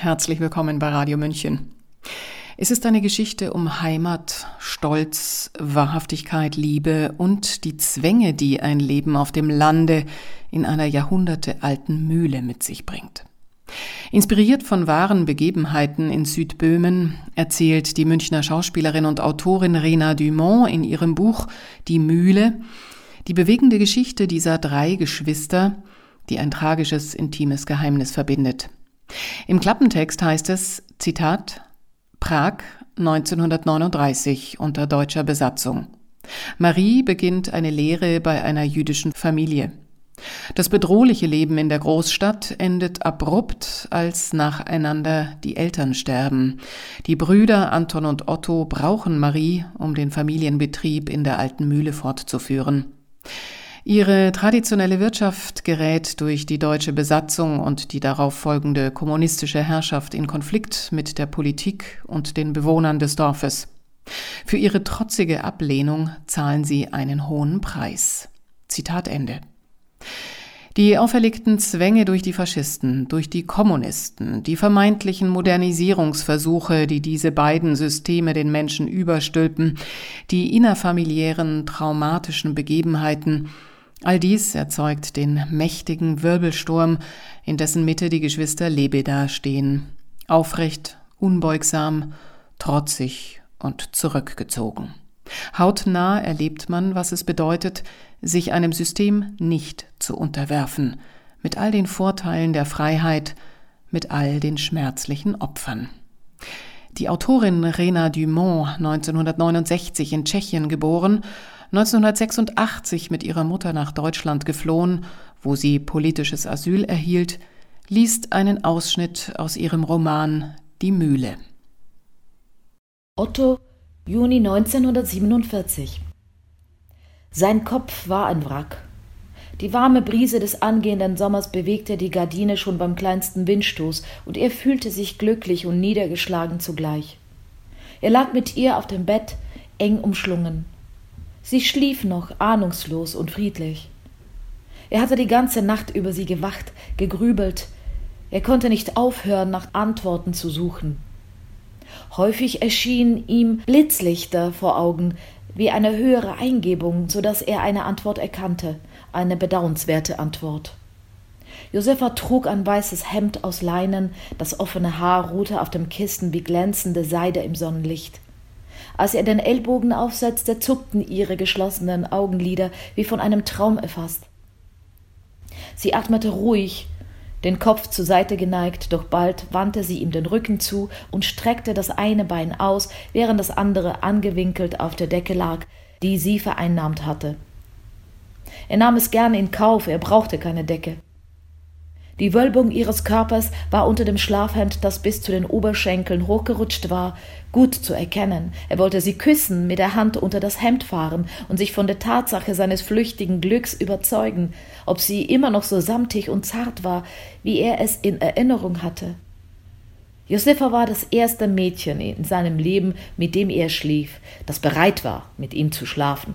Herzlich willkommen bei Radio München. Es ist eine Geschichte um Heimat, Stolz, Wahrhaftigkeit, Liebe und die Zwänge, die ein Leben auf dem Lande in einer jahrhundertealten Mühle mit sich bringt. Inspiriert von wahren Begebenheiten in Südböhmen erzählt die Münchner Schauspielerin und Autorin Rena Dumont in ihrem Buch Die Mühle die bewegende Geschichte dieser drei Geschwister, die ein tragisches, intimes Geheimnis verbindet. Im Klappentext heißt es, Zitat, Prag 1939 unter deutscher Besatzung. Marie beginnt eine Lehre bei einer jüdischen Familie. Das bedrohliche Leben in der Großstadt endet abrupt, als nacheinander die Eltern sterben. Die Brüder Anton und Otto brauchen Marie, um den Familienbetrieb in der alten Mühle fortzuführen. Ihre traditionelle Wirtschaft gerät durch die deutsche Besatzung und die darauf folgende kommunistische Herrschaft in Konflikt mit der Politik und den Bewohnern des Dorfes. Für ihre trotzige Ablehnung zahlen sie einen hohen Preis. Zitat Ende. Die auferlegten Zwänge durch die Faschisten, durch die Kommunisten, die vermeintlichen Modernisierungsversuche, die diese beiden Systeme den Menschen überstülpen, die innerfamiliären traumatischen Begebenheiten, All dies erzeugt den mächtigen Wirbelsturm, in dessen Mitte die Geschwister Lebeda stehen, aufrecht, unbeugsam, trotzig und zurückgezogen. Hautnah erlebt man, was es bedeutet, sich einem System nicht zu unterwerfen, mit all den Vorteilen der Freiheit, mit all den schmerzlichen Opfern. Die Autorin Rena Dumont, 1969 in Tschechien geboren, 1986 mit ihrer Mutter nach Deutschland geflohen, wo sie politisches Asyl erhielt, liest einen Ausschnitt aus ihrem Roman Die Mühle. Otto, Juni 1947. Sein Kopf war ein Wrack. Die warme Brise des angehenden Sommers bewegte die Gardine schon beim kleinsten Windstoß, und er fühlte sich glücklich und niedergeschlagen zugleich. Er lag mit ihr auf dem Bett, eng umschlungen. Sie schlief noch, ahnungslos und friedlich. Er hatte die ganze Nacht über sie gewacht, gegrübelt. Er konnte nicht aufhören, nach Antworten zu suchen. Häufig erschienen ihm Blitzlichter vor Augen, wie eine höhere Eingebung, so dass er eine Antwort erkannte, eine bedauernswerte Antwort. Josefa trug ein weißes Hemd aus Leinen, das offene Haar ruhte auf dem Kissen wie glänzende Seide im Sonnenlicht. Als er den Ellbogen aufsetzte, zuckten ihre geschlossenen Augenlider wie von einem Traum erfasst. Sie atmete ruhig, den Kopf zur Seite geneigt, doch bald wandte sie ihm den Rücken zu und streckte das eine Bein aus, während das andere angewinkelt auf der Decke lag, die sie vereinnahmt hatte. Er nahm es gern in Kauf, er brauchte keine Decke. Die Wölbung ihres Körpers war unter dem Schlafhemd, das bis zu den Oberschenkeln hochgerutscht war, gut zu erkennen. Er wollte sie küssen, mit der Hand unter das Hemd fahren und sich von der Tatsache seines flüchtigen Glücks überzeugen, ob sie immer noch so samtig und zart war, wie er es in Erinnerung hatte. Josefa war das erste Mädchen in seinem Leben, mit dem er schlief, das bereit war, mit ihm zu schlafen.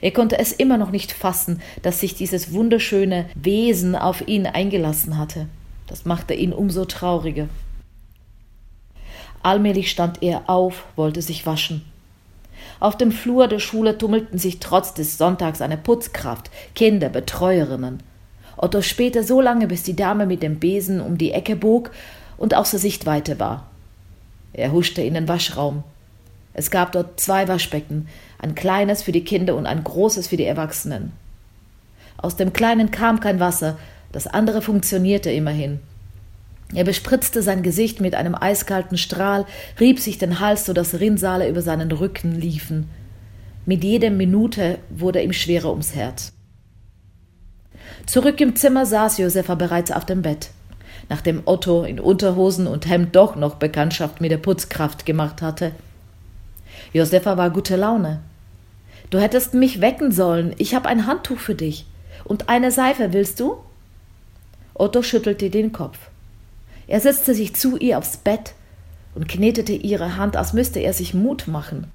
Er konnte es immer noch nicht fassen, dass sich dieses wunderschöne Wesen auf ihn eingelassen hatte. Das machte ihn umso trauriger. Allmählich stand er auf, wollte sich waschen. Auf dem Flur der Schule tummelten sich trotz des Sonntags eine Putzkraft, Kinder, Betreuerinnen. Otto spähte so lange, bis die Dame mit dem Besen um die Ecke bog und außer Sichtweite war. Er huschte in den Waschraum. Es gab dort zwei Waschbecken, ein kleines für die Kinder und ein großes für die Erwachsenen. Aus dem kleinen kam kein Wasser, das andere funktionierte immerhin. Er bespritzte sein Gesicht mit einem eiskalten Strahl, rieb sich den Hals, so dass Rinnsale über seinen Rücken liefen. Mit jeder Minute wurde ihm schwerer ums Herz. Zurück im Zimmer saß Josefa bereits auf dem Bett. Nachdem Otto in Unterhosen und Hemd doch noch Bekanntschaft mit der Putzkraft gemacht hatte, Josefa war gute Laune. Du hättest mich wecken sollen. Ich habe ein Handtuch für dich. Und eine Seife, willst du? Otto schüttelte den Kopf. Er setzte sich zu ihr aufs Bett und knetete ihre Hand, als müsste er sich Mut machen.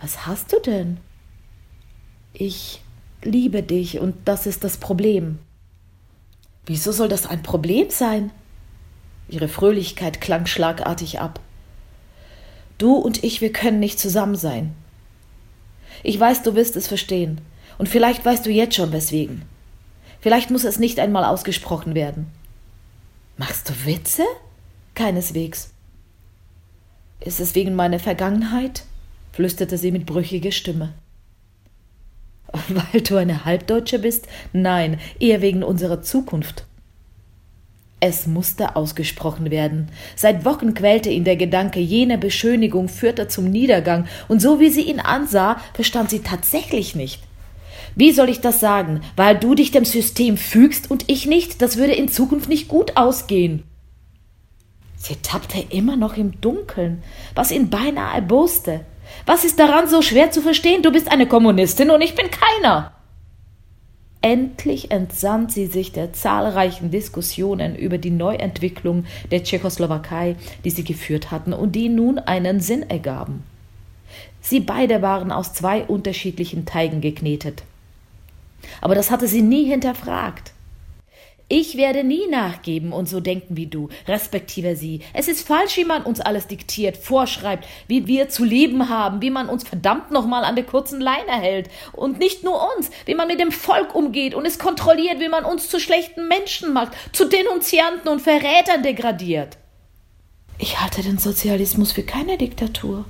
Was hast du denn? Ich liebe dich und das ist das Problem. Wieso soll das ein Problem sein? Ihre Fröhlichkeit klang schlagartig ab. Du und ich, wir können nicht zusammen sein. Ich weiß, du wirst es verstehen. Und vielleicht weißt du jetzt schon weswegen. Vielleicht muss es nicht einmal ausgesprochen werden. Machst du Witze? Keineswegs. Ist es wegen meiner Vergangenheit? flüsterte sie mit brüchiger Stimme. Weil du eine Halbdeutsche bist? Nein, eher wegen unserer Zukunft. Es musste ausgesprochen werden. Seit Wochen quälte ihn der Gedanke, jene Beschönigung führte zum Niedergang, und so wie sie ihn ansah, verstand sie tatsächlich nicht. Wie soll ich das sagen? Weil du dich dem System fügst und ich nicht, das würde in Zukunft nicht gut ausgehen. Sie tappte immer noch im Dunkeln, was ihn beinahe erboste. Was ist daran so schwer zu verstehen? Du bist eine Kommunistin und ich bin keiner. Endlich entsann sie sich der zahlreichen Diskussionen über die Neuentwicklung der Tschechoslowakei, die sie geführt hatten und die nun einen Sinn ergaben. Sie beide waren aus zwei unterschiedlichen Teigen geknetet. Aber das hatte sie nie hinterfragt. Ich werde nie nachgeben und so denken wie du, respektive sie. Es ist falsch, wie man uns alles diktiert, vorschreibt, wie wir zu leben haben, wie man uns verdammt nochmal an der kurzen Leine hält. Und nicht nur uns, wie man mit dem Volk umgeht und es kontrolliert, wie man uns zu schlechten Menschen macht, zu Denunzianten und Verrätern degradiert. Ich halte den Sozialismus für keine Diktatur.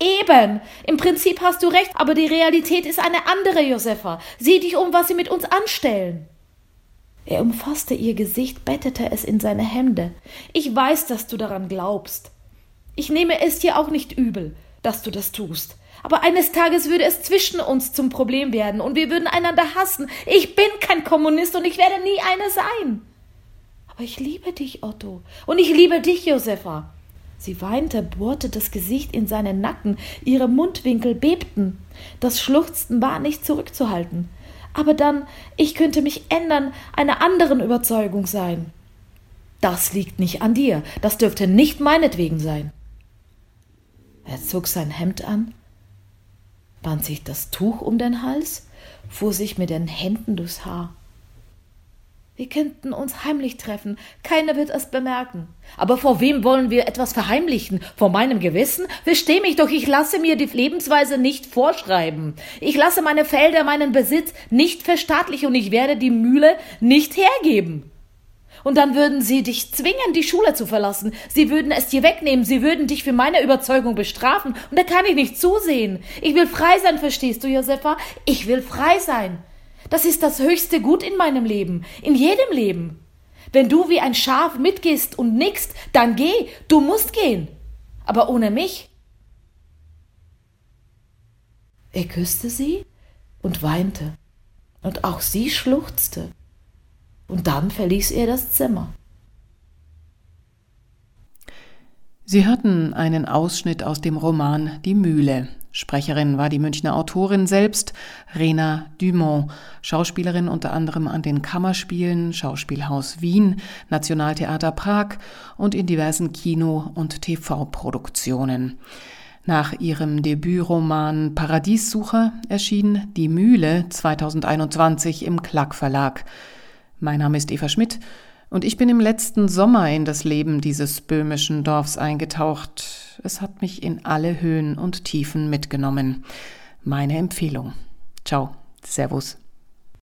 Eben. Im Prinzip hast du recht, aber die Realität ist eine andere, Josefa. Sieh dich um, was sie mit uns anstellen. Er umfasste ihr Gesicht, bettete es in seine Hände. Ich weiß, dass du daran glaubst. Ich nehme es dir auch nicht übel, dass du das tust. Aber eines Tages würde es zwischen uns zum Problem werden und wir würden einander hassen. Ich bin kein Kommunist und ich werde nie eine sein. Aber ich liebe dich, Otto. Und ich liebe dich, Josefa. Sie weinte, bohrte das Gesicht in seinen Nacken, ihre Mundwinkel bebten. Das Schluchzen war nicht zurückzuhalten aber dann, ich könnte mich ändern, einer anderen Überzeugung sein. Das liegt nicht an dir, das dürfte nicht meinetwegen sein. Er zog sein Hemd an, band sich das Tuch um den Hals, fuhr sich mit den Händen durchs Haar. Wir könnten uns heimlich treffen, keiner wird es bemerken. Aber vor wem wollen wir etwas verheimlichen? Vor meinem Gewissen? Versteh mich doch, ich lasse mir die Lebensweise nicht vorschreiben. Ich lasse meine Felder, meinen Besitz nicht verstaatlichen und ich werde die Mühle nicht hergeben. Und dann würden sie dich zwingen, die Schule zu verlassen. Sie würden es dir wegnehmen. Sie würden dich für meine Überzeugung bestrafen. Und da kann ich nicht zusehen. Ich will frei sein, verstehst du, Josefa? Ich will frei sein. Das ist das höchste Gut in meinem Leben, in jedem Leben. Wenn du wie ein Schaf mitgehst und nickst, dann geh, du musst gehen. Aber ohne mich. Er küsste sie und weinte, und auch sie schluchzte. Und dann verließ er das Zimmer. Sie hörten einen Ausschnitt aus dem Roman Die Mühle Sprecherin war die Münchner Autorin selbst, Rena Dumont, Schauspielerin unter anderem an den Kammerspielen, Schauspielhaus Wien, Nationaltheater Prag und in diversen Kino- und TV-Produktionen. Nach ihrem Debütroman Paradiessucher erschien Die Mühle 2021 im Klack Verlag. Mein Name ist Eva Schmidt und ich bin im letzten Sommer in das Leben dieses böhmischen Dorfs eingetaucht. Es hat mich in alle Höhen und Tiefen mitgenommen. Meine Empfehlung. Ciao. Servus.